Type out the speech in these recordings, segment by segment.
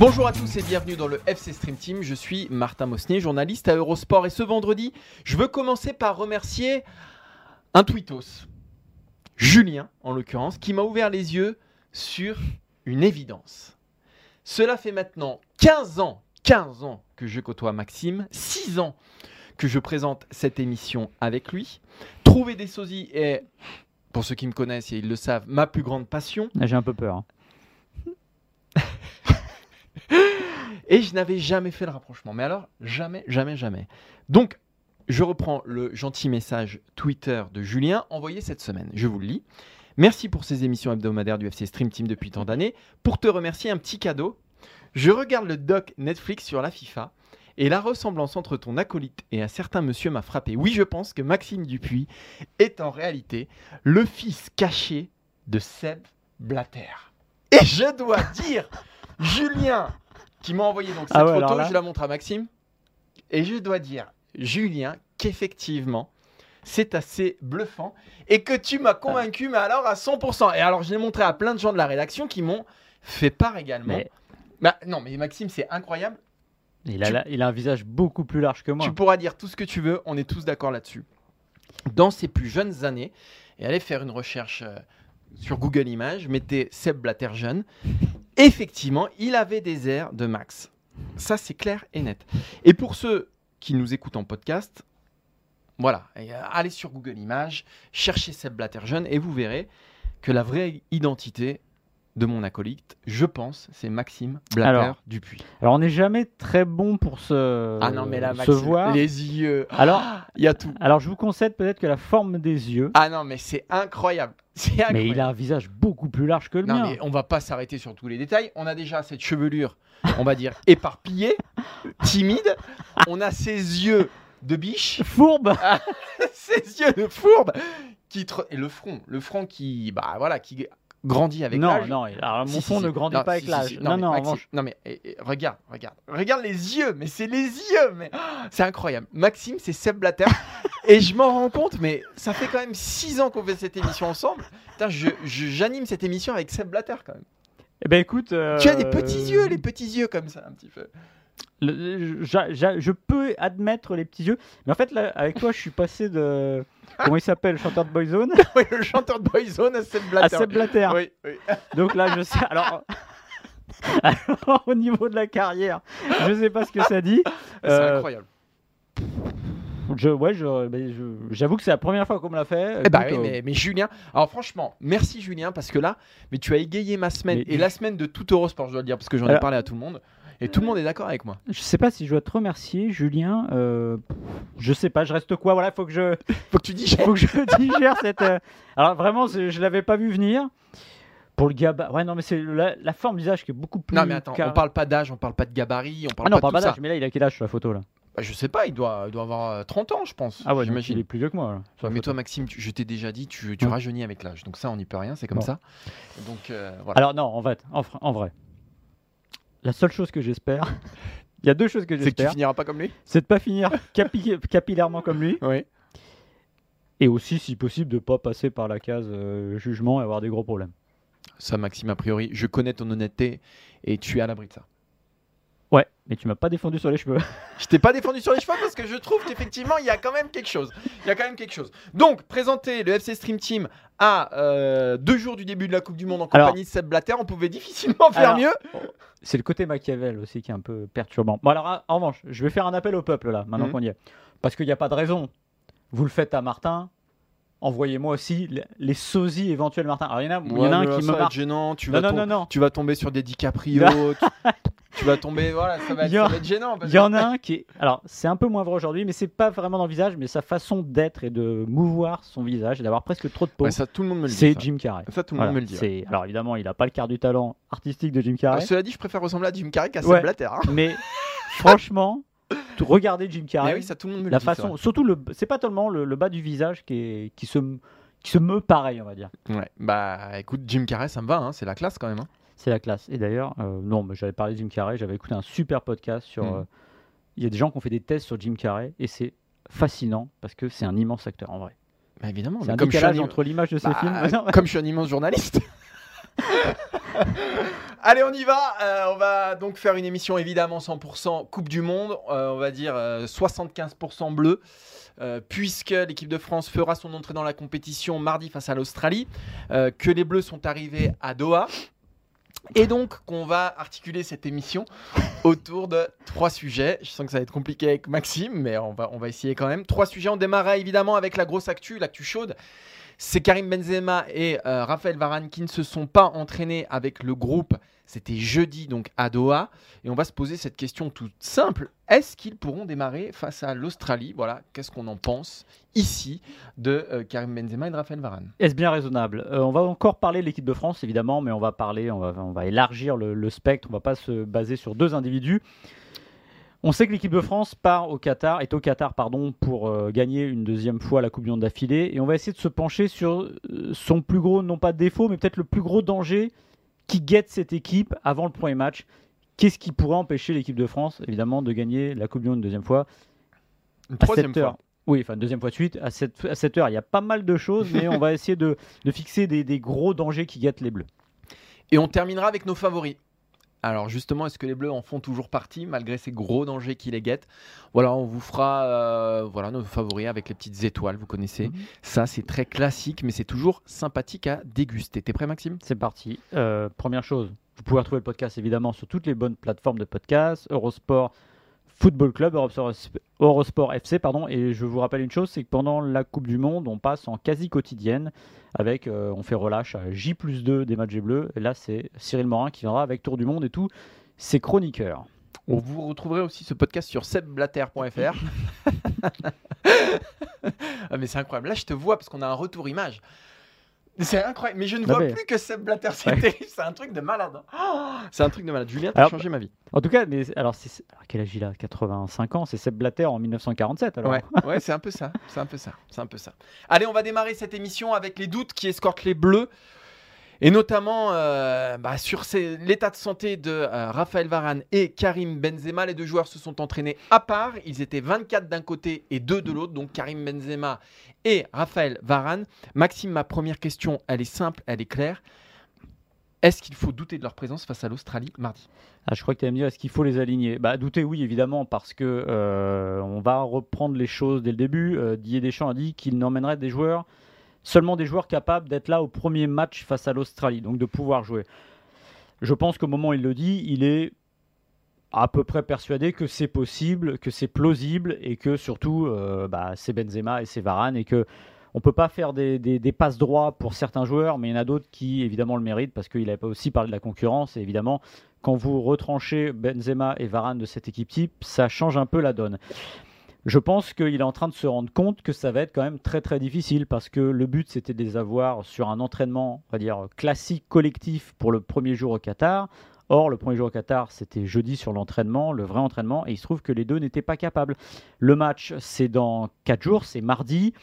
Bonjour à tous et bienvenue dans le FC Stream Team. Je suis Martin Mosnier, journaliste à Eurosport. Et ce vendredi, je veux commencer par remercier un tweetos, Julien en l'occurrence, qui m'a ouvert les yeux sur une évidence. Cela fait maintenant 15 ans, 15 ans que je côtoie Maxime, 6 ans que je présente cette émission avec lui. Trouver des sosies est, pour ceux qui me connaissent et ils le savent, ma plus grande passion. Ah, J'ai un peu peur. hein. Et je n'avais jamais fait le rapprochement. Mais alors, jamais, jamais, jamais. Donc, je reprends le gentil message Twitter de Julien envoyé cette semaine. Je vous le lis. Merci pour ces émissions hebdomadaires du FC Stream Team depuis tant d'années. Pour te remercier, un petit cadeau. Je regarde le doc Netflix sur la FIFA et la ressemblance entre ton acolyte et un certain monsieur m'a frappé. Oui, je pense que Maxime Dupuis est en réalité le fils caché de Seb Blatter. Et je dois dire, Julien, qui m'a envoyé donc cette Ah ouais, alors photo, là- je la montre à Maxime. Et je dois dire, Julien, qu'effectivement, c'est assez bluffant et que tu m'as convaincu, mais alors à 100%. Et alors, je l'ai montré à plein de gens de la rédaction qui m'ont fait part également. Mais- Bah, non, mais Maxime, c'est incroyable. Il a, Tu- la- il a un visage beaucoup plus large que moi. Tu pourras dire tout ce que tu veux, on est tous d'accord là-dessus. Dans ses plus jeunes années, et allez faire une recherche euh, sur Google Images, mettez Seb Blatter jeune. Effectivement, il avait des airs de Max. Ça, c'est clair et net. Et pour ceux qui nous écoutent en podcast, voilà, euh, allez sur Google Images, cherchez Seb Blatter jeune et vous verrez que la vraie identité de mon acolyte, je pense, c'est Maxime Blatter Alors, Dupuis. Alors, on n'est jamais très bon pour se, ah non, mais là, se Maxime, voir. les yeux, Alors, il y a tout. alors, je vous concède peut-être que la forme des yeux, Ah non, mais c'est incroyable. C'est incroyable. mais il a un visage beaucoup plus large que le Non, mien. mais on va pas s'arrêter sur tous les détails. On a déjà cette chevelure, on va dire, éparpillée, timide. On a ses yeux de biche, Fourbe ses yeux de fourbe, qui et le front, le front qui, bah voilà, qui grandit avec Non, l'âge. non, il- alors, mon Si, fond si. ne grandit Non, pas si, avec si, l'âge. si. Non, mais non, revanche. non, mais eh, eh, regarde, regarde, regarde les yeux, mais c'est les yeux, mais ah, c'est incroyable. Maxime, c'est Seb Blatter, et je m'en rends compte, mais ça fait quand même 6 ans qu'on fait cette émission ensemble. Putain, je- je- j'anime cette émission avec Seb Blatter quand même. Eh ben écoute. euh, Tu as des petits yeux, les petits yeux comme ça, un petit peu. Le- je peux admettre les petits yeux, mais en fait, là, avec toi, je suis passé de. Comment il s'appelle, le chanteur de Boyzone? Oui, le chanteur de Boyzone à Seb À Blatter. Seb Blatter. Oui, oui. Donc là, je sais. Alors, alors, au niveau de la carrière, je sais pas ce que ça dit. C'est Euh, incroyable. Je, ouais, je, mais je- j'avoue que c'est la première fois qu'on me l'a fait. Eh bah oui, euh, mais, mais Julien, alors franchement, merci Julien, parce que là, mais tu as égayé ma semaine Mais- et la semaine de tout Eurosport, je dois le dire, parce que j'en ai parlé à tout le monde, et tout le monde est d'accord avec moi. Je sais pas si je dois te remercier, Julien. euh, je sais pas, je reste quoi Voilà, faut que je, Faut que tu dis, faut que je digère cette. euh, Alors vraiment, je l'avais pas vu venir. Pour le gabarit, ouais, non, mais c'est la, la forme du visage qui est beaucoup plus. non mais attends, car- on parle pas d'âge, on parle pas de gabarit, on parle Ah non, pas pas de tout ça. d'âge, mais là, il a quel âge sur la photo là? Bah, je sais pas, il doit, il doit avoir euh, 30 ans, je pense. Ah ouais, j'imagine. il est plus vieux que moi. là, Mais photo. toi, Maxime, tu- je t'ai déjà dit, tu, rajeunis avec l'âge. Donc ça, on n'y peut rien, c'est comme Bon. ça. Donc euh, voilà. Alors non, en fait, en vrai, la seule chose que j'espère, il y a deux choses que c'est que tu j'espère, finiras pas comme lui c'est de pas finir capi- capillairement comme lui, Oui. et aussi, si possible, de pas passer par la case euh, jugement et avoir des gros problèmes. Ça, Maxime, a priori, je connais ton honnêteté et tu es à l'abri de ça. Mais tu m'as pas défendu sur les cheveux. Je t'ai pas défendu sur les cheveux parce que je trouve qu'effectivement, il y a quand même quelque chose. Il y a quand même quelque chose. Donc, présenter le FC Stream Team à euh, deux jours du début de la Coupe du Monde en Alors- compagnie de Seb Blatter, on pouvait difficilement faire Alors- mieux. C'est le côté Machiavel aussi qui est un peu perturbant. Bon alors, en- revanche, je vais faire un appel au peuple là, maintenant Mhm. qu'on y est. Parce qu'il n'y a pas de raison. Vous le faites à Martin, envoyez-moi aussi les, sosies éventuels Martin. Alors il y en a, il y en Ouais, a un qui ça me va être marque. gênant. Tu Non, vas non, non, non. Tu vas tomber sur des DiCaprio. tu, tu vas tomber. Voilà, ça va être, Il y en- ça va être gênant. Il y en a un qui est. Alors, c'est un peu moins vrai aujourd'hui, mais c'est pas vraiment dans le visage, mais sa façon d'être et de mouvoir son visage et d'avoir presque trop de peau. Ouais, ça, tout le monde me le dit. c'est. Jim Carrey. Ça, tout le Voilà, monde me le dit. ouais. Alors, évidemment, il a pas le quart du talent artistique de Jim Euh, Carrey, cela dit, je préfère ressembler à Jim Carrey qu'à Ouais. Seb Blatter. hein. mais franchement, regardez Jim Mais Carrey. oui, ça, tout le monde me le la dit. façon, surtout le, c'est pas tellement le, le bas du visage qui, est, qui se, qui se meut pareil, on va dire. Ouais. Bah, écoute, Jim Carrey, ça me va. hein, C'est la classe quand même. hein. C'est la classe. Et d'ailleurs, euh, non, mais j'avais parlé de Jim Carrey, j'avais écouté un super podcast sur. Mhm. euh, Il y a des gens qui ont fait des tests sur Jim Carrey et c'est fascinant parce que c'est un immense acteur en vrai. Bah, évidemment. C'est un comme je, suis décalage un im- entre l'image de ses Bah, films. Non, comme je suis un immense journaliste. Allez, on y va. Euh, on va donc faire une émission évidemment 100% Coupe du Monde. Euh, on va dire euh, 75% bleu. euh, puisque l'équipe de France fera son entrée dans la compétition mardi face à l'Australie, euh, que les Bleus sont arrivés à Doha, et donc qu'on va articuler cette émission autour de trois sujets. Je sens que ça va être compliqué avec Maxime, mais on va, on va essayer quand même. Trois sujets, on démarra évidemment avec la grosse actu, l'actu chaude. C'est Karim Benzema et euh, Raphaël Varane qui ne se sont pas entraînés avec le groupe. C'était jeudi donc à Doha. Et on va se poser cette question toute simple. Est-ce qu'ils pourront démarrer face à l'Australie? Voilà, qu'est-ce qu'on en pense ici de euh, Karim Benzema et de Raphaël Varane? Est-ce bien raisonnable? Euh, On va encore parler de l'équipe de France, évidemment, mais on va parler, on va, élargir le, spectre. On va pas se baser sur deux individus. On sait que l'équipe de France part au Qatar, est au Qatar pardon, pour euh, gagner une deuxième fois la Coupe du Monde d'affilée. Et on va essayer de se pencher sur son plus gros, non pas défaut, mais peut-être le plus gros danger qui guette cette équipe avant le premier match. Qu'est-ce qui pourrait empêcher l'équipe de France, évidemment, de gagner la Coupe du Monde une deuxième fois Une troisième fois. Oui, enfin deuxième fois de suite. À cette, à cette heure, il y a pas mal de choses, mais on va essayer de, de fixer des, des gros dangers qui guettent les Bleus. Et on terminera avec nos favoris. Alors justement, est-ce que les Bleus en font toujours partie malgré ces gros dangers qui les guettent? Voilà, on vous fera euh, voilà nos favoris avec les petites étoiles, vous connaissez. Mhm. Ça, c'est très classique, mais c'est toujours sympathique à déguster. T'es prêt, Maxime? C'est parti. Euh, première chose, vous pouvez retrouver le podcast évidemment sur toutes les bonnes plateformes de podcast, Eurosport Football Club, Eurosport, Eurosport FC, pardon. Et je vous rappelle une chose, c'est que pendant la Coupe du Monde, on passe en quasi quotidienne avec, euh, on fait relâche à J plus 2 des matchs Bleus. Et là, c'est Cyril Morin qui viendra avec Tour du Monde et tout. ses chroniqueurs. On vous retrouverez aussi ce podcast sur sebblatter.fr. ah, mais c'est incroyable. Là, je te vois parce qu'on a un retour image. C'est incroyable. Mais je ne vois mais- plus que Seb Blatter. C'est Ouais. C'est un truc de malade. hein. Oh, c'est un truc de malade. Julien, t'as changé ma vie. En tout cas, mais, alors, c'est- alors, quel âge il a? 85 ans, c'est Seb Blatter en 1947 alors. Ouais, ouais c'est un peu ça. C'est un peu ça. C'est un peu ça. Allez, on va démarrer cette émission avec les doutes qui escortent les Bleus. Et notamment euh, bah, sur l'état de santé de euh, Raphaël Varane et Karim Benzema. Les deux joueurs se sont entraînés à part. Ils étaient 24 d'un côté et 2 de l'autre. Donc Karim Benzema et Raphaël Varane. Maxime, ma première question, elle est simple, elle est claire. Est-ce qu'il faut douter de leur présence face à l'Australie mardi? Ah, je crois que tu allais me dire, est-ce qu'il faut les aligner? Bah, douter, oui, évidemment, parce que euh, on va reprendre les choses dès le début. Didier Deschamps a dit qu'il n'emmènerait des joueurs, seulement des joueurs capables d'être là au premier match face à l'Australie, donc de pouvoir jouer. Je pense qu'au moment où il le dit, il est à peu près persuadé que c'est possible, que c'est plausible et que surtout, euh, bah, c'est Benzema et c'est Varane et que on peut pas faire des, passes droits pour certains joueurs, mais il y en a d'autres qui évidemment le méritent parce qu'il avait aussi parlé de la concurrence et évidemment quand vous retranchez Benzema et Varane de cette équipe type, ça change un peu la donne. Je pense qu'il est en train de se rendre compte que ça va être quand même très très difficile parce que le but c'était de les avoir sur un entraînement, on va dire classique collectif pour le premier jour au Qatar. Or, le premier jour au Qatar, c'était jeudi sur l'entraînement, le vrai entraînement, et il se trouve que les deux n'étaient pas capables. Le match, c'est dans 4 jours, c'est mardi.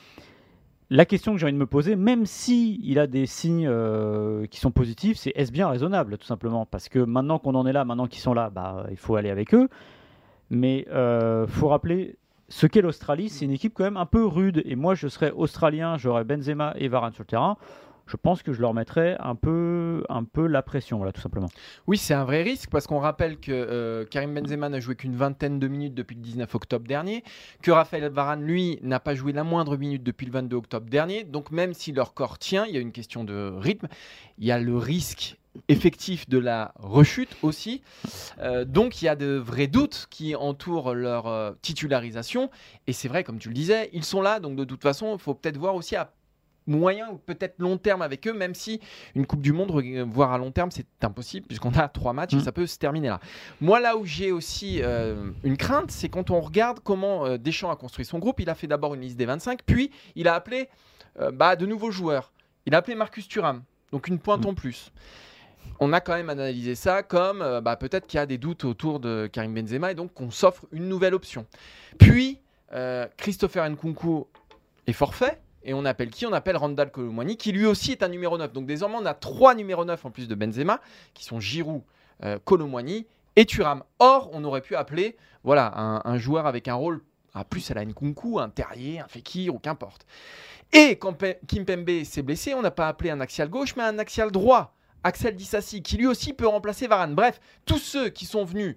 La question que j'ai envie de me poser, même si il a des signes euh, qui sont positifs, c'est est-ce bien raisonnable, tout simplement? Parce que maintenant qu'on en est là, maintenant qu'ils sont là, bah, il faut aller avec eux. Mais il faut rappeler ce qu'est l'Australie, c'est une équipe quand même un peu rude. Et moi, je serais australien, j'aurais Benzema et Varane sur le terrain. Je pense que je leur mettrais un peu, un peu la pression, voilà, tout simplement. Oui, c'est un vrai risque parce qu'on rappelle que euh, Karim Benzema n'a joué qu'une vingtaine de minutes depuis le 19 octobre dernier, que Raphaël Varane, lui, n'a pas joué la moindre minute depuis le 22 octobre dernier. Donc même si leur corps tient, il y a une question de rythme, il y a le risque effectif de la rechute aussi. Euh, donc il y a de vrais doutes qui entourent leur euh, titularisation. Et c'est vrai, comme tu le disais, ils sont là, donc de toute façon, il faut peut-être voir aussi à moyen ou peut-être long terme avec eux, même si une Coupe du Monde, voire à long terme, c'est impossible puisqu'on a trois matchs et Mm. ça peut se terminer là. Moi, là où j'ai aussi euh, une crainte, c'est quand on regarde comment euh, Deschamps a construit son groupe. Il a fait d'abord une liste des 25, puis il a appelé euh, bah, de nouveaux joueurs. Il a appelé Marcus Thuram, donc une pointe Mm. en plus. On a quand même analysé ça comme euh, bah, peut-être qu'il y a des doutes autour de Karim Benzema et donc qu'on s'offre une nouvelle option. Puis euh, Christopher Nkunku est forfait. Et on appelle qui? On appelle Randall Colomwani, qui lui aussi est un numéro 9. Donc désormais, on a trois numéros 9 en plus de Benzema, qui sont Giroud, euh, et Thuram. Or, on aurait pu appeler voilà, un, joueur avec un rôle à plus à la Nkunku, un Terrier, un Fekir ou qu'importe. Et quand Pe- Kimpembe s'est blessé, on n'a pas appelé un axial gauche, mais un axial droit, Axel Dissassi, qui lui aussi peut remplacer Varane. Bref, tous ceux qui sont venus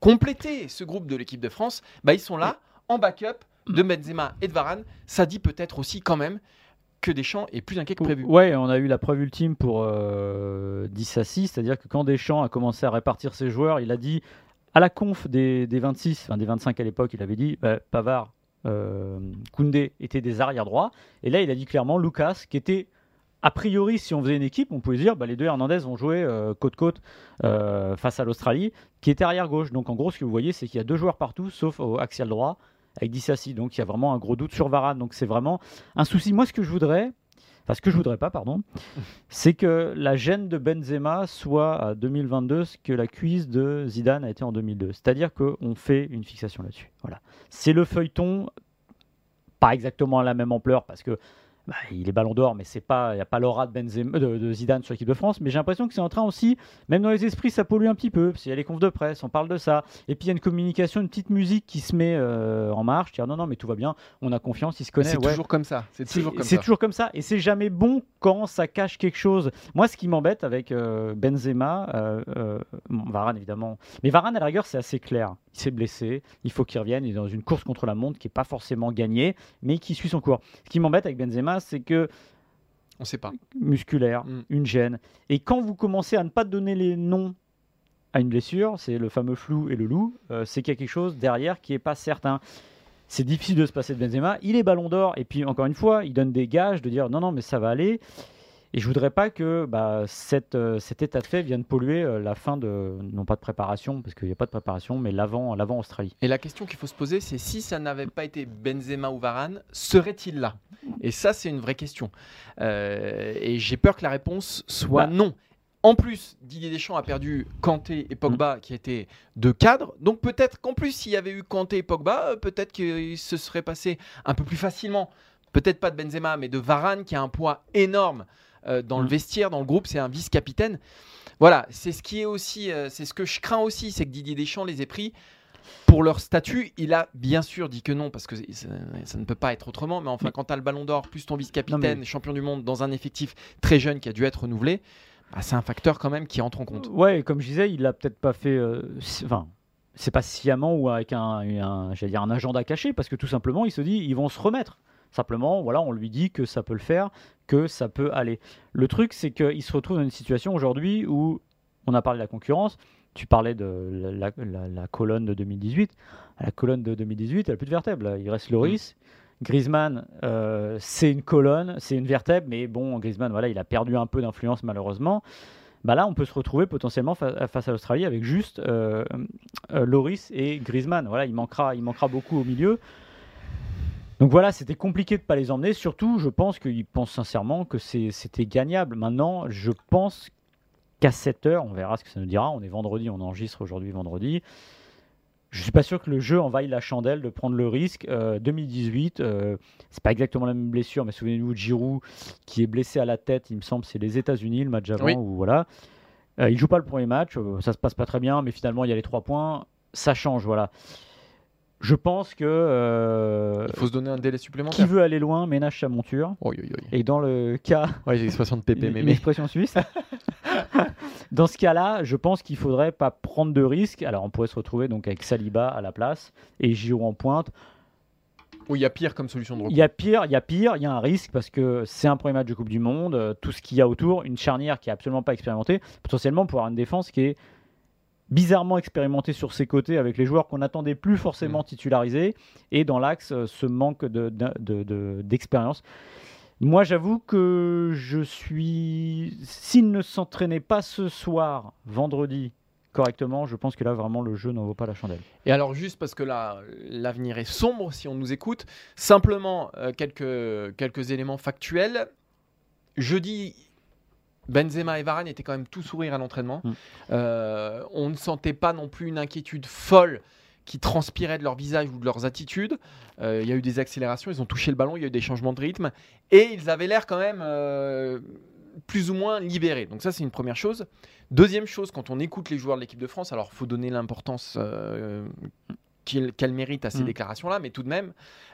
compléter ce groupe de l'équipe de France, bah, ils sont là en backup de Benzema et de Varane. Ça dit peut-être aussi quand même que Deschamps est plus inquiet que prévu. Ouais, on a eu la preuve ultime pour euh, Dissassi, c'est-à-dire que quand Deschamps a commencé à répartir ses joueurs, il a dit à la conf des, des 26, enfin des 25 à l'époque, il avait dit bah, Pavard, euh, Koundé étaient des arrière droits, et là il a dit clairement Lucas, qui était a priori, si on faisait une équipe, on pouvait se dire bah, les deux Hernandez vont jouer euh, côte-côte euh, face à l'Australie, qui était arrière gauche. Donc en gros, ce que vous voyez, c'est qu'il y a deux joueurs partout, sauf au axial droit avec Dissassi. Donc il y a vraiment un gros doute sur Varane. Donc c'est vraiment un souci. Moi, ce que je voudrais, enfin ce que je voudrais pas, pardon, c'est que la gêne de Benzema soit à 2022 ce que la cuisse de Zidane a été en 2002. C'est-à-dire qu'on fait une fixation là-dessus. Voilà. C'est le feuilleton, pas exactement à la même ampleur parce que bah, il est ballon d'or, mais c'est pas, il n'y a pas l'aura de, Benzema- de, de Zidane sur l'équipe de France. Mais j'ai l'impression que c'est en train aussi, même dans les esprits, ça pollue un petit peu. Parce qu'il y a les confs de presse, on parle de ça. Et puis il y a une communication, une petite musique qui se met euh, en marche. Dire non, non, mais tout va bien, on a confiance, il se connaît. C'est ouais. toujours comme ça. C'est toujours comme c'est ça. toujours comme ça. Et c'est jamais bon quand ça cache quelque chose. Moi, ce qui m'embête avec euh, Benzema, euh, euh, bon, Varane évidemment, mais Varane à la rigueur, c'est assez clair. Il s'est blessé, il faut qu'il revienne. Il est dans une course contre la montre qui n'est pas forcément gagnée, mais qui suit son cours. Ce qui m'embête avec Benzema, c'est que On sait pas. musculaire, Mm. une gêne. Et quand vous commencez à ne pas donner les noms à une blessure, c'est le fameux flou et le loup, euh, c'est qu'il y a quelque chose derrière qui n'est pas certain. C'est difficile de se passer de Benzema. Il est ballon d'or, et puis encore une fois, il donne des gages de dire non, non, mais ça va aller. Et je voudrais pas que bah, cette, euh, cet état de fait vienne polluer euh, la fin de, non pas de préparation, parce qu'il n'y a pas de préparation, mais l'avant Australie. Et la question qu'il faut se poser, c'est si ça n'avait pas été Benzema ou Varane, serait-il là? Et ça, c'est une vraie question. Euh, et j'ai peur que la réponse soit Bah. non. En plus, Didier Deschamps a perdu Kanté et Pogba, qui étaient deux cadres. Donc peut-être qu'en plus, s'il y avait eu Kanté et Pogba, peut-être qu'il se serait passé un peu plus facilement. Peut-être pas de Benzema, mais de Varane, qui a un poids énorme euh, dans le Mm. vestiaire, dans le groupe. C'est un vice-capitaine. Voilà, c'est ce qui est aussi, euh, c'est ce que je crains aussi, c'est que Didier Deschamps les ait pris pour leur statut. Il a bien sûr dit que non, parce que ça, ça ne peut pas être autrement. Mais enfin, quand tu as le ballon d'or, plus ton vice-capitaine, mais- champion du monde, dans un effectif très jeune qui a dû être renouvelé, bah, c'est un facteur quand même qui entre en compte. Ouais, comme je disais, il l'a peut-être pas fait. euh, Enfin, c'est pas sciemment ou avec un, un, dire un agenda caché, parce que tout simplement, il se dit, ils vont se remettre. Simplement, voilà, on lui dit que ça peut le faire, que ça peut aller. Le truc, c'est qu'il se retrouve dans une situation aujourd'hui où on a parlé de la concurrence. Tu parlais de la, la- la- la colonne de 2018. La colonne de 2018, elle n'a plus de vertèbre. là. Il reste Loris. Griezmann, euh, c'est une colonne, c'est une vertèbre, mais bon, Griezmann, voilà, il a perdu un peu d'influence malheureusement. Bah là, on peut se retrouver potentiellement fa- face à l'Australie avec juste euh, euh, Loris et Griezmann. Voilà, il manquera, il manquera beaucoup au milieu. Donc voilà, c'était compliqué de ne pas les emmener. Surtout, je pense qu'ils pensent sincèrement que c'était gagnable. Maintenant, je pense qu'à 7 heures, on verra ce que ça nous dira. On est vendredi, on enregistre aujourd'hui vendredi. Je suis pas sûr que le jeu en vaille la chandelle de prendre le risque. Euh, 2018, euh, c'est pas exactement la même blessure, mais souvenez-vous de Giroud qui est blessé à la tête. Il me semble c'est les États-Unis le match avant Oui. où voilà. Euh, il joue pas le premier match, euh, ça se passe pas très bien, mais finalement il y a les trois points, ça change voilà. Je pense que euh, Il faut se donner un délai qui supplémentaire. veut aller loin ménage sa monture. Oi, oi, oi. Et dans le cas Ouais, j'ai 60 pp, une- mais, une mais- expression suisse. Dans ce cas-là, je pense qu'il faudrait pas prendre de risques. Alors, on pourrait se retrouver donc avec Saliba à la place et Giroud en pointe. Oui, il y a pire comme solution de Il recours. y a pire, il y a pire, il y a un risque parce que c'est un premier match de Coupe du Monde, euh, tout ce qu'il y a autour, une charnière qui est absolument pas expérimentée, potentiellement pour avoir une défense qui est bizarrement expérimentée sur ses côtés avec les joueurs qu'on n'attendait plus forcément titularisés et dans l'axe euh, ce manque de- de- de- de- d'expérience. Moi, j'avoue que je suis. S'il ne s'entraînait pas ce soir, vendredi, correctement, je pense que là, vraiment, le jeu n'en vaut pas la chandelle. Et alors, juste parce que là, l'avenir est sombre si on nous écoute, simplement euh, quelques, quelques éléments factuels. Jeudi, Benzema et Varane étaient quand même tout sourire à l'entraînement. Mm. Euh, on ne sentait pas non plus une inquiétude folle qui transpirait de leur visage ou de leurs attitudes. Euh, Il y a eu des accélérations, ils ont touché le ballon, il y a eu des changements de rythme. Et ils avaient l'air quand même euh, plus ou moins libérés. Donc ça, c'est une première chose. Deuxième chose, quand on écoute les joueurs de l'équipe de France, alors il faut donner l'importance euh, qu'elle mérite à ces Mm. déclarations-là, mais tout de même,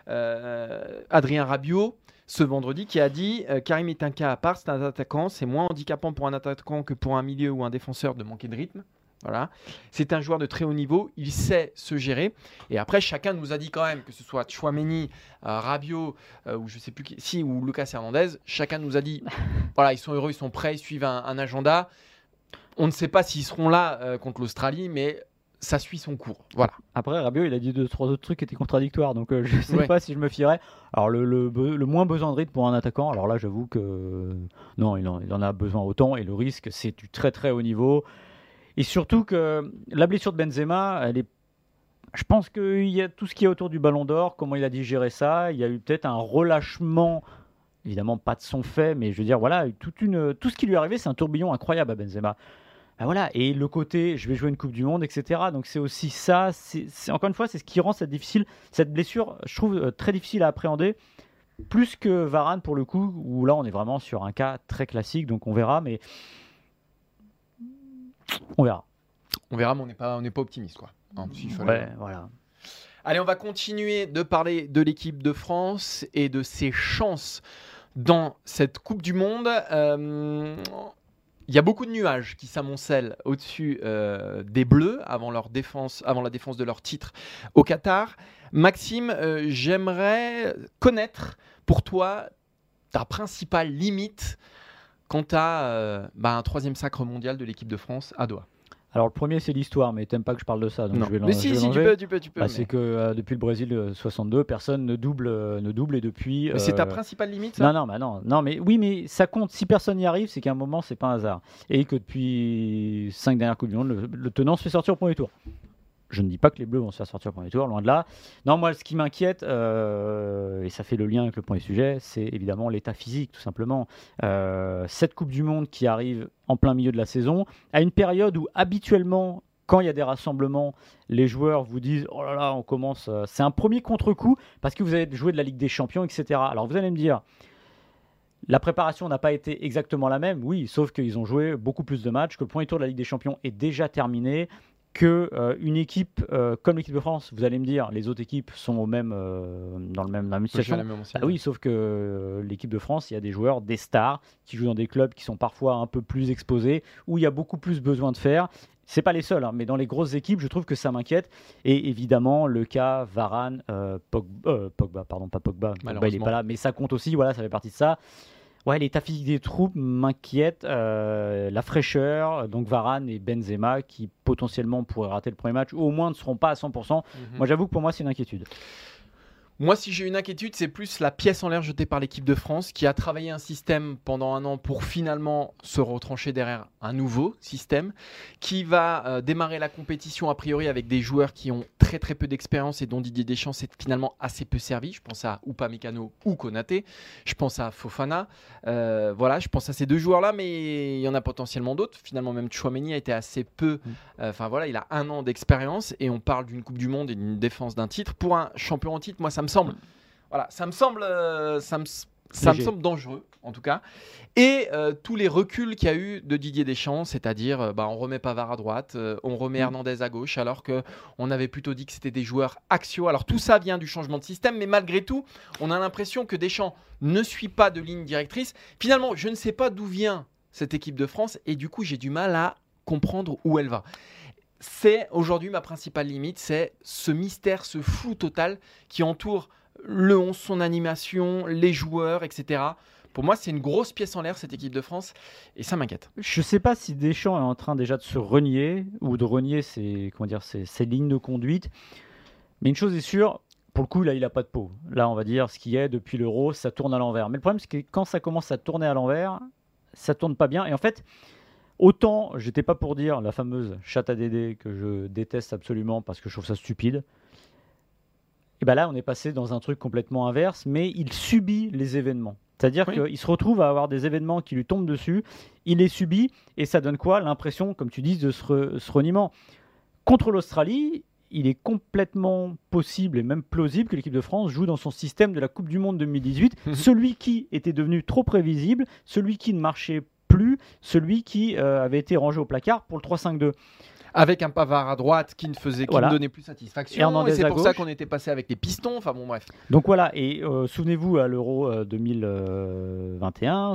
euh, Adrien Rabiot, ce vendredi, qui a dit euh, Karim est un cas à part, c'est un attaquant, c'est moins handicapant pour un attaquant que pour un milieu ou un défenseur de manquer de rythme. Voilà. C'est un joueur de très haut niveau, il sait se gérer. Et après, chacun nous a dit quand même, que ce soit Chouameni, euh, Rabiot, euh, ou je sais plus qui, si, ou Lucas Hernandez, chacun nous a dit voilà, ils sont heureux, ils sont prêts, ils suivent un, un agenda. On ne sait pas s'ils seront là euh, contre l'Australie, mais ça suit son cours. Voilà. Après, Rabiot, il a dit deux, trois autres trucs qui étaient contradictoires, donc euh, je ne sais Ouais. pas si je me fierais. Alors, le, le be- le moins besoin de rythme pour un attaquant, alors là, j'avoue que non, il en, il en a besoin autant, et le risque, c'est du très très haut niveau. Et surtout que la blessure de Benzema, elle est. Je pense qu'il y a tout ce qui est autour du ballon d'or, comment il a digéré ça. Il y a eu peut-être un relâchement, évidemment pas de son fait, mais je veux dire, voilà, toute une, tout ce qui lui est arrivé, c'est un tourbillon incroyable à Benzema. Ben voilà, et le côté, je vais jouer une Coupe du Monde, etc. Donc c'est aussi ça. C'est encore une fois, c'est ce qui rend cette difficile, cette blessure, je trouve euh, très difficile à appréhender, plus que Varane pour le coup, où là on est vraiment sur un cas très classique. Donc on verra, mais on verra. On verra, mais on n'est pas, on pas optimiste. Quoi. Hein, Ouais, voilà. Allez, on va continuer de parler de l'équipe de France et de ses chances dans cette Coupe du Monde. Euh, Il y a beaucoup de nuages qui s'amoncellent au-dessus euh, des Bleus avant, leur défense, avant la défense de leur titre au Qatar. Maxime, euh, j'aimerais connaître pour toi ta principale limite quant à euh, bah, un troisième sacre mondial de l'équipe de France à Doha. Alors le premier c'est l'histoire, mais t'aimes pas que je parle de ça, donc Non. je vais mais je si, vais si, tu peux, tu peux, tu peux. Bah, mais C'est que euh, depuis le Brésil euh, 62, personne ne double, euh, ne double et depuis. mais c'est ta euh, principale limite, ça Non, non, bah non, non, mais oui, mais ça compte. Si personne n'y arrive, c'est qu'à un moment, c'est pas un hasard. Et que depuis cinq dernières Coupes du Monde, le, le tenant se fait sortir au premier tour. Je ne dis pas que les Bleus vont se faire sortir au premier tour, loin de là. Non, moi, ce qui m'inquiète, euh, et ça fait le lien avec le premier sujet, c'est évidemment l'état physique, tout simplement. Euh, cette Coupe du Monde qui arrive en plein milieu de la saison, à une période où habituellement, quand il y a des rassemblements, les joueurs vous disent Oh là là, on commence. euh, C'est un premier contre-coup parce que vous avez joué de la Ligue des Champions, etc. Alors vous allez me dire. La préparation n'a pas été exactement la même, oui, sauf qu'ils ont joué beaucoup plus de matchs, que le premier tour de la Ligue des Champions est déjà terminé, que euh, une équipe euh, comme l'équipe de France, vous allez me dire, les autres équipes sont au même, euh, dans le même, la même situation. la même Ah oui, sauf que l'équipe de France, il y a des joueurs, des stars, qui jouent dans des clubs qui sont parfois un peu plus exposés, où il y a beaucoup plus besoin de faire. C'est pas les seuls, hein, mais dans les grosses équipes, je trouve que ça m'inquiète. Et évidemment, le cas Varane, Pogba, Pogba, pardon, pas Pogba, Pogba il est pas là, mais ça compte aussi, voilà, ça fait partie de ça. Ouais, l'état physique des troupes m'inquiète, euh, la fraîcheur, donc Varane et Benzema qui potentiellement pourraient rater le premier match, ou au moins ne seront pas à 100%. Mhm. Moi, j'avoue que pour moi, c'est une inquiétude. Moi, si j'ai une inquiétude, c'est plus la pièce en l'air jetée par l'équipe de France qui a travaillé un système pendant un an pour finalement se retrancher derrière un nouveau système qui va euh, démarrer la compétition a priori avec des joueurs qui ont très très peu d'expérience et dont Didier Deschamps s'est finalement assez peu servi. Je pense à Upamecano ou Konaté. Je pense à Fofana. Euh, voilà, je pense à ces deux joueurs-là, mais il y en a potentiellement d'autres. Finalement, même Chouameni a été assez peu. euh, Enfin voilà, il a un an d'expérience et on parle d'une Coupe du Monde et d'une défense d'un titre. Pour un champion en titre, moi, ça me semble. Voilà, ça me semble, euh, ça me, ça me semble dangereux, en tout cas. Et euh, tous les reculs qu'il y a eu de Didier Deschamps, c'est-à-dire, euh, bah, on remet Pavard à droite, euh, on remet Mm. Hernandez à gauche, alors que on avait plutôt dit que c'était des joueurs axiaux. Alors tout ça vient du changement de système, mais malgré tout, on a l'impression que Deschamps ne suit pas de ligne directrice. Finalement, je ne sais pas d'où vient cette équipe de France, et du coup, j'ai du mal à comprendre où elle va. C'est aujourd'hui ma principale limite, c'est ce mystère, ce flou total qui entoure le 11, son animation, les joueurs, etc. Pour moi, c'est une grosse pièce en l'air, cette équipe de France, et ça m'inquiète. Je sais pas si Deschamps est en train déjà de se renier ou de renier ses, comment dire, ses lignes de conduite. Mais une chose est sûre, pour le coup, là, il n'a pas de peau. Là, on va dire, ce qui est depuis l'euro, ça tourne à l'envers. Mais le problème, c'est que quand ça commence à tourner à l'envers, ça tourne pas bien. Et en fait, autant, j'étais pas pour dire la fameuse chatte à Dédé que je déteste absolument parce que je trouve ça stupide. Et bien là, on est passé dans un truc complètement inverse, mais il subit les événements. C'est-à-dire Oui. qu'il se retrouve à avoir des événements qui lui tombent dessus, il les subit, et ça donne quoi? L'impression, comme tu dis, de ce, re- ce reniement. Contre l'Australie, il est complètement possible et même plausible que l'équipe de France joue dans son système de la Coupe du Monde 2018, Mhm. celui qui était devenu trop prévisible, celui qui ne marchait plus, celui qui euh, avait été rangé au placard pour le 3-5-2. Avec un Pavard à droite qui ne faisait qui Voilà. ne donnait plus satisfaction. Et c'est pour ça qu'on était passé avec les pistons. Enfin bon, bref. Donc voilà, et euh, souvenez-vous à l'Euro euh, 2021,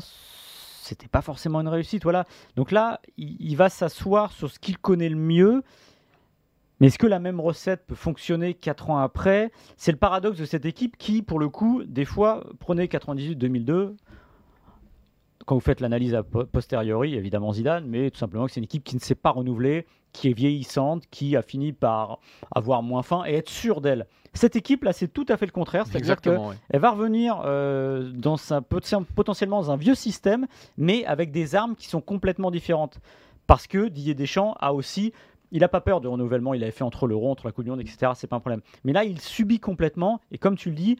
c'était pas forcément une réussite. Voilà. Donc là, il, il va s'asseoir sur ce qu'il connaît le mieux. Mais est-ce que la même recette peut fonctionner 4 ans après? C'est le paradoxe de cette équipe qui, pour le coup, des fois, prenez 98-2002, quand vous faites l'analyse a po- posteriori, évidemment Zidane, mais tout simplement que c'est une équipe qui ne s'est pas renouvelée, qui est vieillissante, qui a fini par avoir moins faim et être sûre d'elle. Cette équipe là, c'est tout à fait le contraire, c'est-à-dire que Exactement. ouais. elle va revenir euh, dans sa, poten- potentiellement dans un vieux système, mais avec des armes qui sont complètement différentes. Parce que Didier Deschamps a aussi, il n'a pas peur de renouvellement, il avait fait entre l'Euro, entre la Coupe du Monde, etc. C'est pas un problème. Mais là, il subit complètement, et comme tu le dis,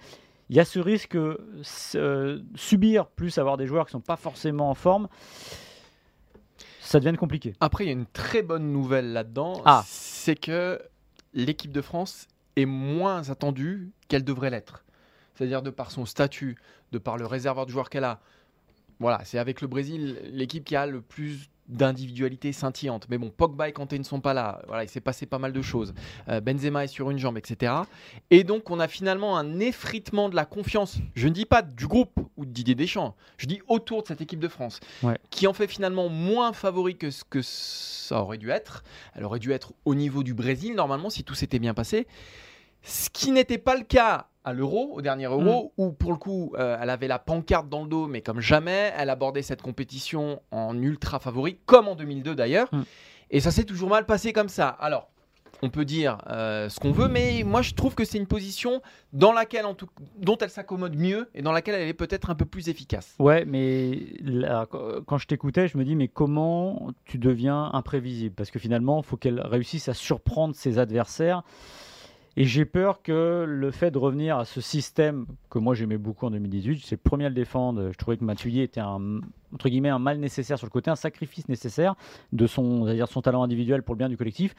il y a ce risque euh, subir plus avoir des joueurs qui sont pas forcément en forme, ça devient compliqué. Après, il y a une très bonne nouvelle là-dedans. Ah. C'est que l'équipe de France est moins attendue qu'elle devrait l'être. C'est-à-dire de par son statut, de par le réservoir de joueurs qu'elle a. Voilà, c'est avec le Brésil l'équipe qui a le plus d'individualité scintillante. Mais bon, Pogba et Kanté ne sont pas là. Voilà, il s'est passé pas mal de choses. Euh, Benzema est sur une jambe, etc. Et donc, on a finalement un effritement de la confiance. Je ne dis pas du groupe ou de Didier Deschamps. Je dis autour de cette équipe de France, Ouais. qui en fait finalement moins favori que ce que ça aurait dû être. Elle aurait dû être au niveau du Brésil normalement si tout s'était bien passé. Ce qui n'était pas le cas à l'Euro, au dernier Euro, où pour le coup, euh, elle avait la pancarte dans le dos, mais comme jamais, elle abordait cette compétition en ultra favori, comme en 2002 d'ailleurs. Mm. Et ça s'est toujours mal passé comme ça. Alors, on peut dire euh, ce qu'on veut, mais moi je trouve que c'est une position dans laquelle, en tout, dont elle s'accommode mieux et dans laquelle elle est peut-être un peu plus efficace. Ouais, mais là, quand je t'écoutais, je me dis, mais comment tu deviens imprévisible? Parce que finalement, il faut qu'elle réussisse à surprendre ses adversaires. Et j'ai peur que le fait de revenir à ce système que moi j'aimais beaucoup en 2018, c'est le premier à le défendre. Je trouvais que Matuidi était un, entre guillemets, un mal nécessaire sur le côté, un sacrifice nécessaire de son, dire, son talent individuel pour le bien du collectif.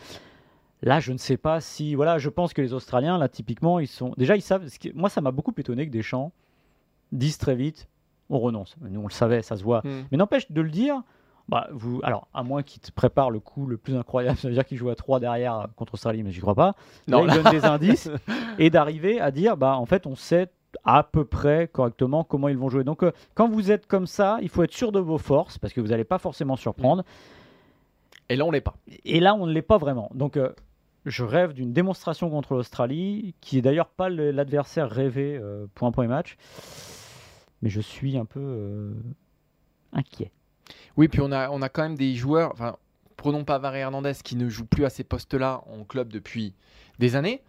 Là, je ne sais pas si. Voilà, je pense que les Australiens, là, typiquement, ils sont. Déjà, ils savent. Moi, ça m'a beaucoup étonné que Deschamps disent très vite on renonce. Nous, on le savait, ça se voit. Mais n'empêche de le dire. Bah, vous, alors, à moins qu'il te prépare le coup le plus incroyable, ça veut dire qu'il joue à 3 derrière euh, contre Australie, mais j'y crois pas. Non, Là, il donne des indices et d'arriver à dire bah, en fait, on sait à peu près correctement comment ils vont jouer. Donc, euh, quand vous êtes comme ça, il faut être sûr de vos forces parce que vous n'allez pas forcément surprendre. Et là, on l'est pas. Et là, on ne l'est pas vraiment. Donc, euh, je rêve d'une démonstration contre l'Australie, qui est d'ailleurs pas l'adversaire rêvé euh, pour un premier match. Mais je suis un peu euh, inquiet. Oui, puis on a, on a quand même des joueurs, prenons Pavard et Hernandez qui ne jouent plus à ces postes-là en club depuis des années.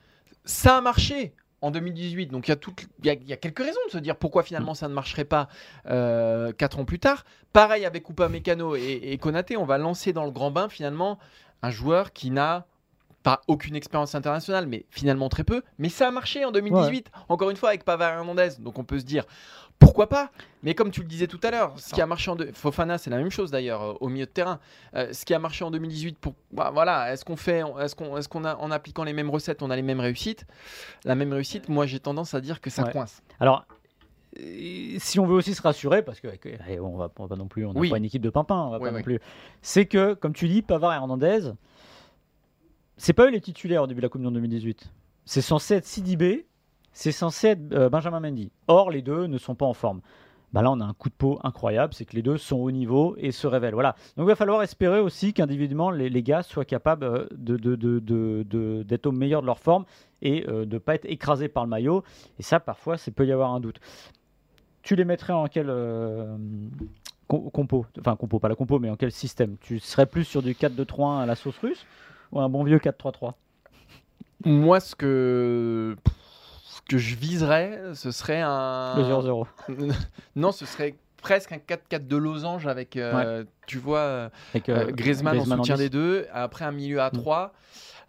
Ça a marché en 2018, donc il y, a y y a quelques raisons de se dire pourquoi finalement ça ne marcherait pas euh, quatre ans plus tard. Pareil avec Upamecano et, et Konaté, on va lancer dans le grand bain finalement un joueur qui n'a pas aucune expérience internationale, mais finalement très peu. Mais ça a marché en 2018, encore une fois avec Pavard Hernandez, donc on peut se dire pourquoi pas? Mais comme tu le disais tout à l'heure, ce qui a marché en deux- Fofana, c'est la même chose d'ailleurs euh, au milieu de terrain. Euh, ce qui a marché en 2018 pour bah, voilà, est-ce qu'on fait est-ce qu'on est-ce qu'on a en appliquant les mêmes recettes, on a les mêmes réussites? La même réussite, moi j'ai tendance à dire que ça Ouais. coince. Alors, euh, si on veut aussi se rassurer, parce que on va, on va pas non plus, on n'a Oui. pas une équipe de pimpins, on va Oui, pas non plus. C'est que, comme tu dis, Pavard et Hernandez, c'est pas eux les titulaires au début de la Coupe Monde 2018. C'est censé être Sidibé, c'est censé être euh, Benjamin Mendy. Or, les deux ne sont pas en forme. Bah là, on a un coup de peau incroyable, c'est que les deux sont au niveau et se révèlent. Voilà. Donc, il va falloir espérer aussi qu'individuellement, les, gars soient capables euh, de, de- d'être au meilleur de leur forme et euh, de ne pas être écrasés par le maillot. Et ça, parfois, il peut y avoir un doute. Tu les mettrais en quel com- compo? Enfin, compo, pas la compo, mais en quel système? Tu serais plus sur du 4-2-3-1 à la sauce russe? Ou un bon vieux 4-3-3 Moi ce que ce que je viserais, ce serait un. Le 0-0. non, ce serait presque un 4-4 de losange avec, euh, tu vois, euh, Avec, euh, Griezmann, en soutien 10. des deux, après un milieu à Mm. 3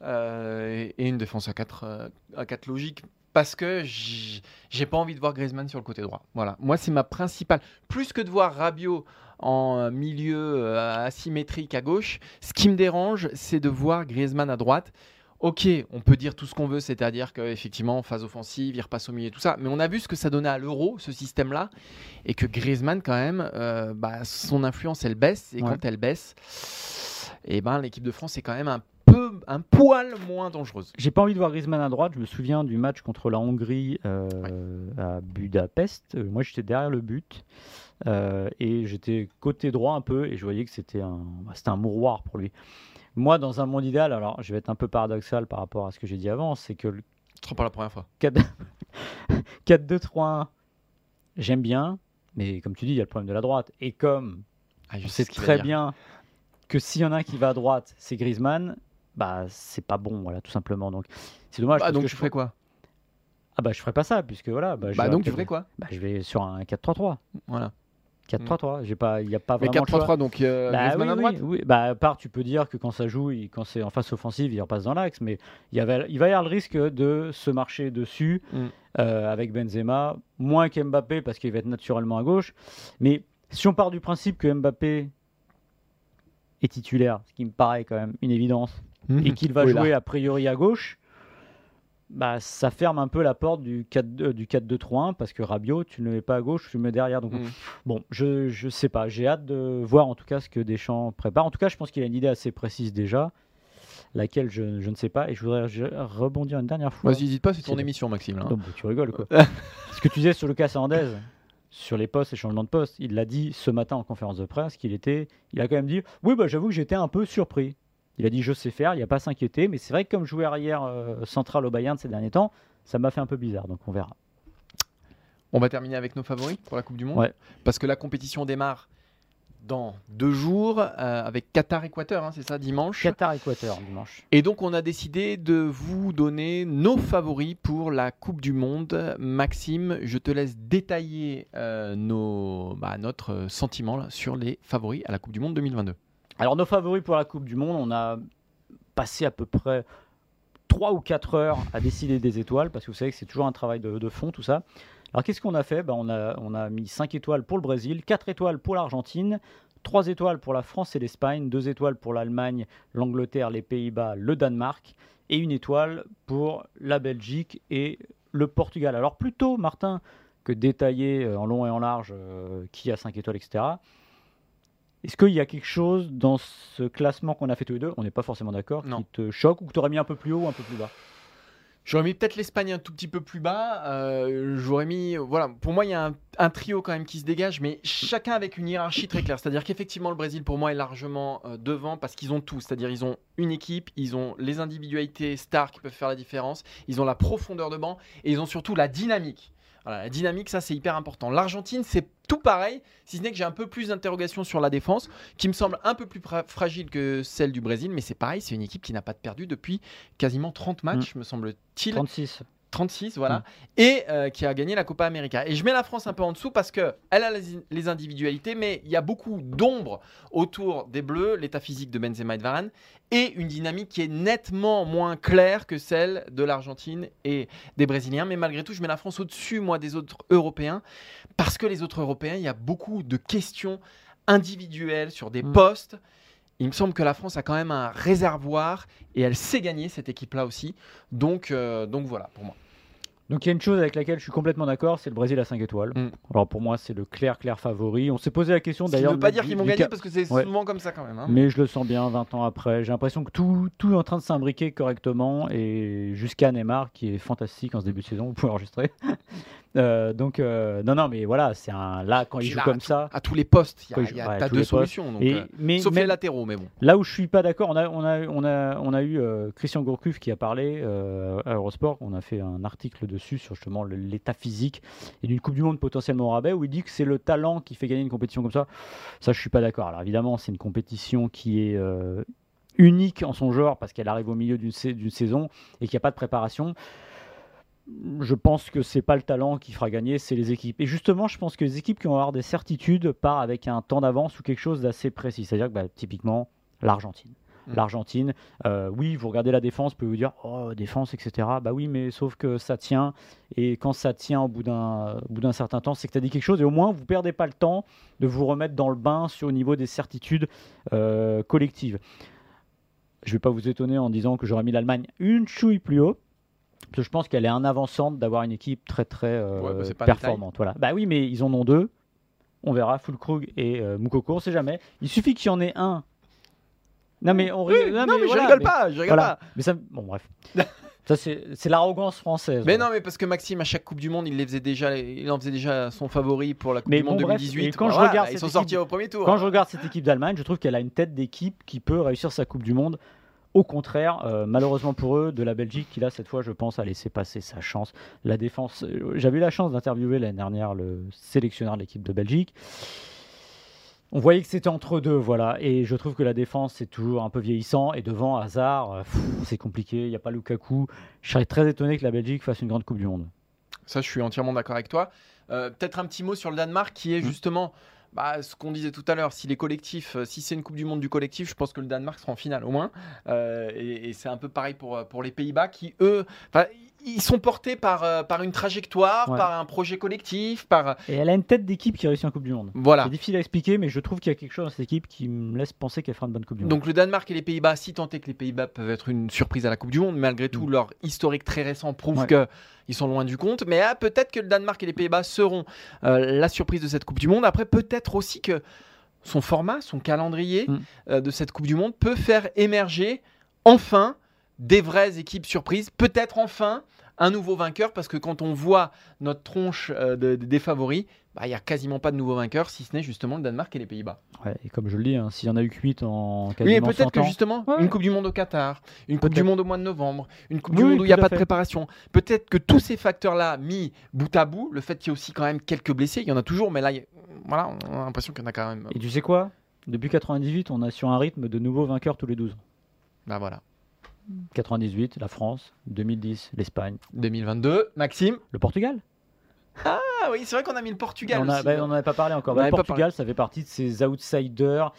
et et une défense à 4, euh, à 4 logique. Parce que j'ai pas envie de voir Griezmann sur le côté droit. Voilà. Moi, c'est ma principale. Plus que de voir Rabiot en euh, milieu euh, asymétrique à gauche, ce qui me dérange, c'est de voir Griezmann à droite. Ok, on peut dire tout ce qu'on veut, c'est-à-dire qu'effectivement, phase offensive, il repasse au milieu, tout ça. Mais on a vu ce que ça donnait à l'euro, ce système-là, et que Griezmann, quand même, euh, bah, son influence, elle baisse. Et Ouais. quand elle baisse, et ben, l'équipe de France est quand même un peu, un poil moins dangereuse. J'ai pas envie de voir Griezmann à droite. Je me souviens du match contre la Hongrie euh, à Budapest. Moi, j'étais derrière le but euh, et j'étais côté droit un peu et je voyais que c'était un, bah, c'était un mouroir pour lui. Moi, dans un monde idéal, alors je vais être un peu paradoxal par rapport à ce que j'ai dit avant, c'est que le pas la première fois. 4-2-3-1, j'aime bien, mais comme tu dis, il y a le problème de la droite. Et comme Ah, je on sais ce très bien que s'il y en a un qui va à droite, c'est Griezmann, bah c'est pas bon, voilà, tout simplement. Donc c'est dommage. Bah, parce donc que tu je ferais quoi? Ah bah je ferais pas ça puisque voilà. Bah, je Bah vais donc tu peut-être- ferais quoi? Bah, je vais sur un 4-3-3. Voilà. 4-3-3. J'ai pas, il y a pas Mais vraiment choix. 4-3-3, donc euh, Bah, Griezmann oui, à oui, droite oui. Bah, à part, tu peux dire que quand ça joue, il- quand c'est en phase offensive, il repasse dans l'axe, mais il, y avait, il va y avoir le risque de se marcher dessus Mm. euh, avec Benzema, moins qu'Mbappé parce qu'il va être naturellement à gauche. Mais si on part du principe que Mbappé est titulaire, ce qui me paraît quand même une évidence, et qu'il va Oui, là. jouer a priori à gauche, bah, ça ferme un peu la porte du 4 euh, 4-2-3-1 parce que Rabiot, tu ne le mets pas à gauche, tu le mets derrière. Donc, Mm. bon, je, je sais pas. J'ai hâte de voir en tout cas ce que Deschamps prépare. En tout cas, je pense qu'il a une idée assez précise déjà, laquelle je, je ne sais pas. Et je voudrais je- rebondir une dernière fois. Vas-y, n'hésite pas, c'est ton émission, Maxime. là, hein. Non, bah, tu rigoles quoi. ce que tu disais sur Lucas Hernandez, sur les postes et changements de poste, il l'a dit ce matin en conférence de presse qu'il était, il a quand même dit, oui bah j'avoue que j'étais un peu surpris. Il a dit je sais faire, il n'y a pas à s'inquiéter, mais c'est vrai que comme jouer arrière euh, central au Bayern ces derniers temps, ça m'a fait un peu bizarre, donc on verra. On va terminer avec nos favoris pour la Coupe du Monde. Ouais. Parce que la compétition démarre dans deux jours euh, avec Qatar-Équateur, hein, c'est ça, dimanche. Qatar-Équateur dimanche. Et donc, on a décidé de vous donner nos favoris pour la Coupe du Monde. Maxime, je te laisse détailler euh, nos, bah, notre sentiment là, sur les favoris à la Coupe du Monde 2022. Alors nos favoris pour la Coupe du Monde, on a passé à peu près 3 ou 4 heures à décider des étoiles, parce que vous savez que c'est toujours un travail de, fond, tout ça. Alors qu'est-ce qu'on a fait? Ben, on, a, on a mis 5 étoiles pour le Brésil, 4 étoiles pour l'Argentine, 3 étoiles pour la France et l'Espagne, 2 étoiles pour l'Allemagne, l'Angleterre, les Pays-Bas, le Danemark, et une étoile pour la Belgique et le Portugal. Alors plutôt, Martin, que détailler euh, en long et en large euh, qui a 5 étoiles, etc. Est-ce qu'il y a quelque chose dans ce classement qu'on a fait tous les deux, on n'est pas forcément d'accord, Non. qui te choque ou que tu aurais mis un peu plus haut ou un peu plus bas? J'aurais mis peut-être l'Espagne un tout petit peu plus bas. euh, J'aurais mis. Voilà, pour moi, il y a un, un trio quand même qui se dégage, mais chacun avec une hiérarchie très claire. C'est-à-dire qu'effectivement, le Brésil, pour moi, est largement euh, devant parce qu'ils ont tout. C'est-à-dire, ils ont une équipe, ils ont les individualités stars qui peuvent faire la différence, ils ont la profondeur de banc et ils ont surtout la dynamique. Voilà, la dynamique, ça, c'est hyper important. L'Argentine, c'est tout pareil, si ce n'est que j'ai un peu plus d'interrogations sur la défense, qui me semble un peu plus fra- fragile que celle du Brésil, mais c'est pareil, c'est une équipe qui n'a pas de perdu depuis quasiment 30 matchs, me semble-t-il. 36. 36, voilà, et euh, qui a gagné la Copa América. Et je mets la France un peu en dessous parce que elle a les, les individualités, mais il y a beaucoup d'ombre autour des Bleus, l'état physique de Benzema et de Varane, et une dynamique qui est nettement moins claire que celle de l'Argentine et des Brésiliens. Mais malgré tout, je mets la France au-dessus, moi, des autres Européens, parce que les autres Européens, il y a beaucoup de questions individuelles sur des Mm. postes. Il me semble que la France a quand même un réservoir et elle sait gagner cette équipe-là aussi. Donc, euh, donc voilà pour moi. Donc il y a une chose avec laquelle je suis complètement d'accord, c'est le Brésil à 5 étoiles. Mm. Alors pour moi, c'est le clair, clair favori. On s'est posé la question Ce qui ne d'ailleurs. veut pas dire qu'ils vont gagner parce que c'est Ouais. souvent comme ça quand même. hein. Mais je le sens bien 20 ans après. J'ai l'impression que tout, tout est en train de s'imbriquer correctement et jusqu'à Neymar qui est fantastique en ce début de saison, vous pouvez enregistrer. Euh, donc euh, non non mais voilà, c'est un là quand il joue là, comme à ça. À tous les postes, il y a- y a, ouais, tous deux les solutions. donc, Et, euh, mais sauf les même- latéraux, mais bon. Là où je suis pas d'accord, on a, on a, on a, on a eu euh, Christian Gourcuff qui a parlé euh, à Eurosport. On a fait un article dessus sur justement l'état physique et d'une Coupe du Monde potentiellement au rabais où il dit que c'est le talent qui fait gagner une compétition comme ça. Ça, je suis pas d'accord. Alors évidemment, c'est une compétition qui est euh, unique en son genre parce qu'elle arrive au milieu d'une saison et qu'il n'y a pas de préparation. je pense que c'est pas le talent qui fera gagner, c'est les équipes. Et justement, je pense que les équipes qui vont avoir des certitudes partent avec un temps d'avance ou quelque chose d'assez précis. C'est-à-dire que bah, typiquement l'Argentine. Mm. L'Argentine, euh, oui, vous regardez la défense, vous pouvez vous dire oh défense, etc. Bah oui, mais sauf que ça tient. Et quand ça tient au bout d'un au bout d'un certain temps, c'est que tu as dit quelque chose. Et au moins, vous perdez pas le temps de vous remettre dans le bain sur au niveau des certitudes euh, collectives. Je vais pas vous étonner en disant que j'aurais mis l'Allemagne une chouille plus haut. Parce que je pense qu'elle est un avant-centre d'avoir une équipe très très euh, Ouais, bah, performante. Voilà. Bah oui, mais ils en ont deux. On verra, Fulkrug et euh, Moukoko, on sait jamais. Il suffit qu'il y en ait un. Non mais on Oui, rigole- non, mais, je voilà, rigole pas, je rigole voilà. pas. Mais ça, bon bref. ça c'est l'arrogance française. Mais non, mais parce que Maxime, à chaque Coupe du Monde, il, les faisait déjà, il en faisait déjà son favori pour la Coupe Mais du Monde bon, bref, 2018. et quand je regarde ils cette sont équipe- sortis au premier tour. Quand je regarde cette équipe d'Allemagne, je trouve qu'elle a une tête d'équipe qui peut réussir sa Coupe du Monde. Au contraire, euh, malheureusement pour eux, de la Belgique qui là cette fois, je pense, a laissé passer sa chance. La défense, euh, j'avais eu la chance d'interviewer l'année dernière le sélectionneur de l'équipe de Belgique. On voyait que c'était entre deux, voilà. Et je trouve que la défense c'est toujours un peu vieillissant. Et devant Hazard, euh, c'est compliqué. Il n'y a pas Lukaku. Je serais très étonné que la Belgique fasse une grande Coupe du Monde. Ça, je suis entièrement d'accord avec toi. Euh, Peut-être un petit mot sur le Danemark qui est Mm. justement bah, ce qu'on disait tout à l'heure. Si les collectifs, euh, si c'est une Coupe du Monde du collectif, je pense que le Danemark sera en finale au moins. Euh, et et c'est un peu pareil pour, pour les Pays-Bas qui, eux, ils sont portés par, euh, par une trajectoire, Ouais. par un projet collectif, par. Et elle a une tête d'équipe qui réussit en Coupe du Monde. Voilà. C'est difficile à expliquer, mais je trouve qu'il y a quelque chose dans cette équipe qui me laisse penser qu'elle fera une bonne Coupe du Monde. Donc le Danemark et les Pays-Bas, si tant est que les Pays-Bas peuvent être une surprise à la Coupe du Monde, malgré tout, Mm. leur historique très récent prouve Ouais. que ils sont loin du compte. Mais ah, peut-être que le Danemark et les Pays-Bas seront euh, la surprise de cette Coupe du Monde. Après, peut-être aussi que son format, son calendrier Mm. euh, de cette Coupe du Monde peut faire émerger enfin des vraies équipes surprises. Peut-être enfin un nouveau vainqueur, parce que quand on voit notre tronche euh, de- de- des favoris, bah, il n'y a quasiment pas de nouveau vainqueur, si ce n'est justement le Danemark et les Pays-Bas. Ouais, et comme je le dis, hein, s'il y en a eu 8 en Oui, quasiment et peut-être 100 que justement, Ouais. une Coupe du Monde au Qatar, une Coupe du Peut-être. Monde au mois de novembre, une Coupe Oui, du Monde oui, où il n'y a pas de préparation, peut-être que tous ces facteurs-là mis bout à bout, le fait qu'il y ait aussi quand même quelques blessés, il y en a toujours, mais là, y voilà, on a l'impression qu'il y en a quand même. Et tu sais quoi? Depuis 98, on a sur un rythme de nouveaux vainqueurs tous les 12 ans. Bah voilà. 98, la France. 2010, l'Espagne. 2022, Maxime? Le Portugal Ah oui, c'est vrai qu'on a mis le Portugal On bah, n'en avait pas parlé encore. Bah, le pas Portugal, ça fait partie de ces outsiders.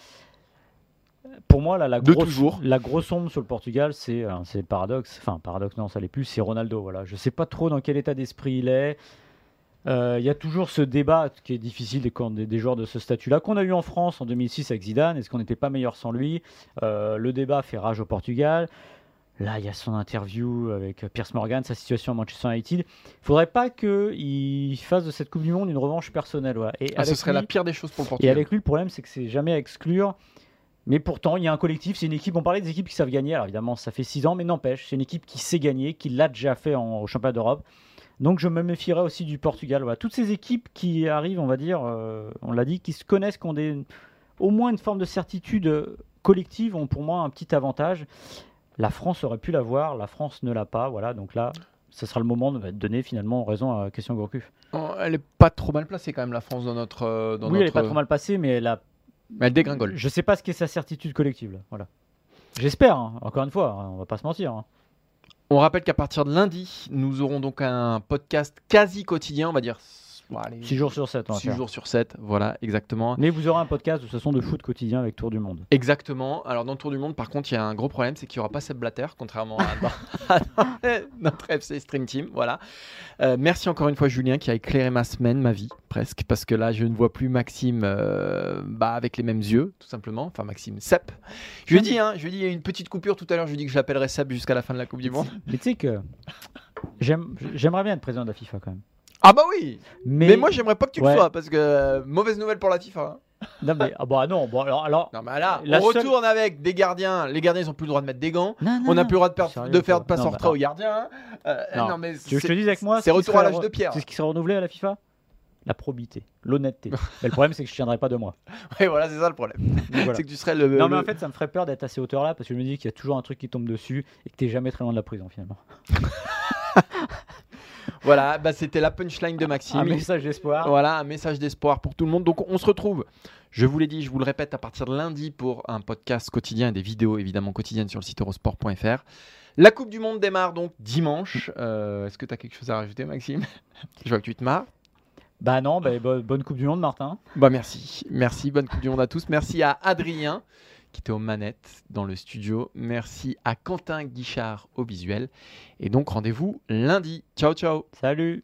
Pour moi, là, la De grosse, toujours. la grosse ombre sur le Portugal, c'est c'est le paradoxe. Enfin, paradoxe, non, ça l'est plus. C'est Ronaldo. Voilà. Je sais pas trop dans quel état d'esprit il est. Euh, Il y a toujours ce débat qui est difficile des, quand- des, des joueurs de ce statut-là, qu'on a eu en France en 2006 avec Zidane. Est-ce qu'on n'était pas meilleur sans lui? Euh, Le débat fait rage au Portugal. Là, il y a son interview avec euh, Pierce Morgan, sa situation à Manchester United. Il faudrait pas qu'il fasse de cette Coupe du Monde une revanche personnelle. Et Ah, ce serait lui- la pire des choses pour le et Portugal. avec lui, le problème, c'est que c'est jamais à exclure. Mais pourtant, il y a un collectif, c'est une équipe. On parlait des équipes qui savent gagner. Alors évidemment, ça fait 6 ans, mais n'empêche, c'est une équipe qui sait gagner, qui l'a déjà fait en, au championnat d'Europe. Donc je me méfierais aussi du Portugal. Voilà. Toutes ces équipes qui arrivent, on va dire, euh, on l'a dit, qui se connaissent, qui ont des, au moins une forme de certitude collective, ont pour moi un petit avantage. La France aurait pu l'avoir, la France ne l'a pas. Voilà, donc là, ce sera le moment de donner finalement raison à Christian Gourcuff. Oh, elle est pas trop mal placée quand même, la France, dans notre. euh, Dans oui, elle n'est pas trop mal passée, mais elle a Mais elle dégringole. Je sais pas ce qu'est sa certitude collective. là. Voilà. J'espère, hein. encore une fois, hein, on va pas se mentir. hein. On rappelle qu'à partir de lundi, nous aurons donc un podcast quasi quotidien, on va dire. Bon, allez, 6 jours sur 7. six jours sur 7, voilà, exactement. Mais vous aurez un podcast de toute façon de foot quotidien avec Tour du Monde. Exactement. Alors, dans le Tour du Monde, par contre, il y a un gros problème, c'est qu'il n'y aura pas Seb Blatter, contrairement à, notre FC Stream Team. Voilà. Euh, merci encore une fois, Julien, qui a éclairé ma semaine, ma vie, presque, parce que là, je ne vois plus Maxime euh, bah, avec les mêmes yeux, tout simplement. Enfin, Maxime Sep. Je lui ai dit, hein, je dit, il y a une petite coupure tout à l'heure, je lui ai dit que je l'appellerais Sep jusqu'à la fin de la Coupe du Monde. Mais tu sais que j'aime- j'aimerais bien être président de la FIFA quand même. Ah bah oui Mais, Mais, moi, j'aimerais pas que tu Ouais. le sois, parce que euh, mauvaise nouvelle pour la FIFA. hein. non, mais, ah bah non, bon, alors, alors Non, mais là, on seule- retourne avec des gardiens. Les gardiens, ils ont plus le droit de mettre des gants. Non, non, On n'a plus le droit de, per- Sérieux, de faire de passe en retrait aux gardiens. Euh, Non. non, mais Tu veux que je te dise avec moi C'est ce retour à l'âge de pierre. C'est ce qui serait renouvelé à la FIFA? La probité, l'honnêteté. mais le problème, c'est que je tiendrai pas de moi. Ouais, voilà, c'est ça le problème. Voilà. C'est que tu serais le. Non, mais en fait, ça me ferait peur d'être à ces hauteurs-là parce que je me dis qu'il y a toujours un truc qui tombe dessus et que t'es jamais très loin de la prison finalement. Voilà, bah, c'était la punchline de Maxime. Un message d'espoir. Voilà, un message d'espoir pour tout le monde. Donc on se retrouve, je vous l'ai dit, je vous le répète, à partir de lundi pour un podcast quotidien et des vidéos évidemment quotidiennes sur le site eurosport.fr. La Coupe du Monde démarre donc dimanche. Euh, Est-ce que tu as quelque chose à rajouter, Maxime? Je vois que tu te marres. Bah non, bah, bo- bonne Coupe du Monde, Martin. Bah merci, merci, bonne Coupe du Monde à tous. Merci à Adrien qui était aux manettes dans le studio. Merci à Quentin Guichard au visuel. Et donc rendez-vous lundi. Ciao, ciao. Salut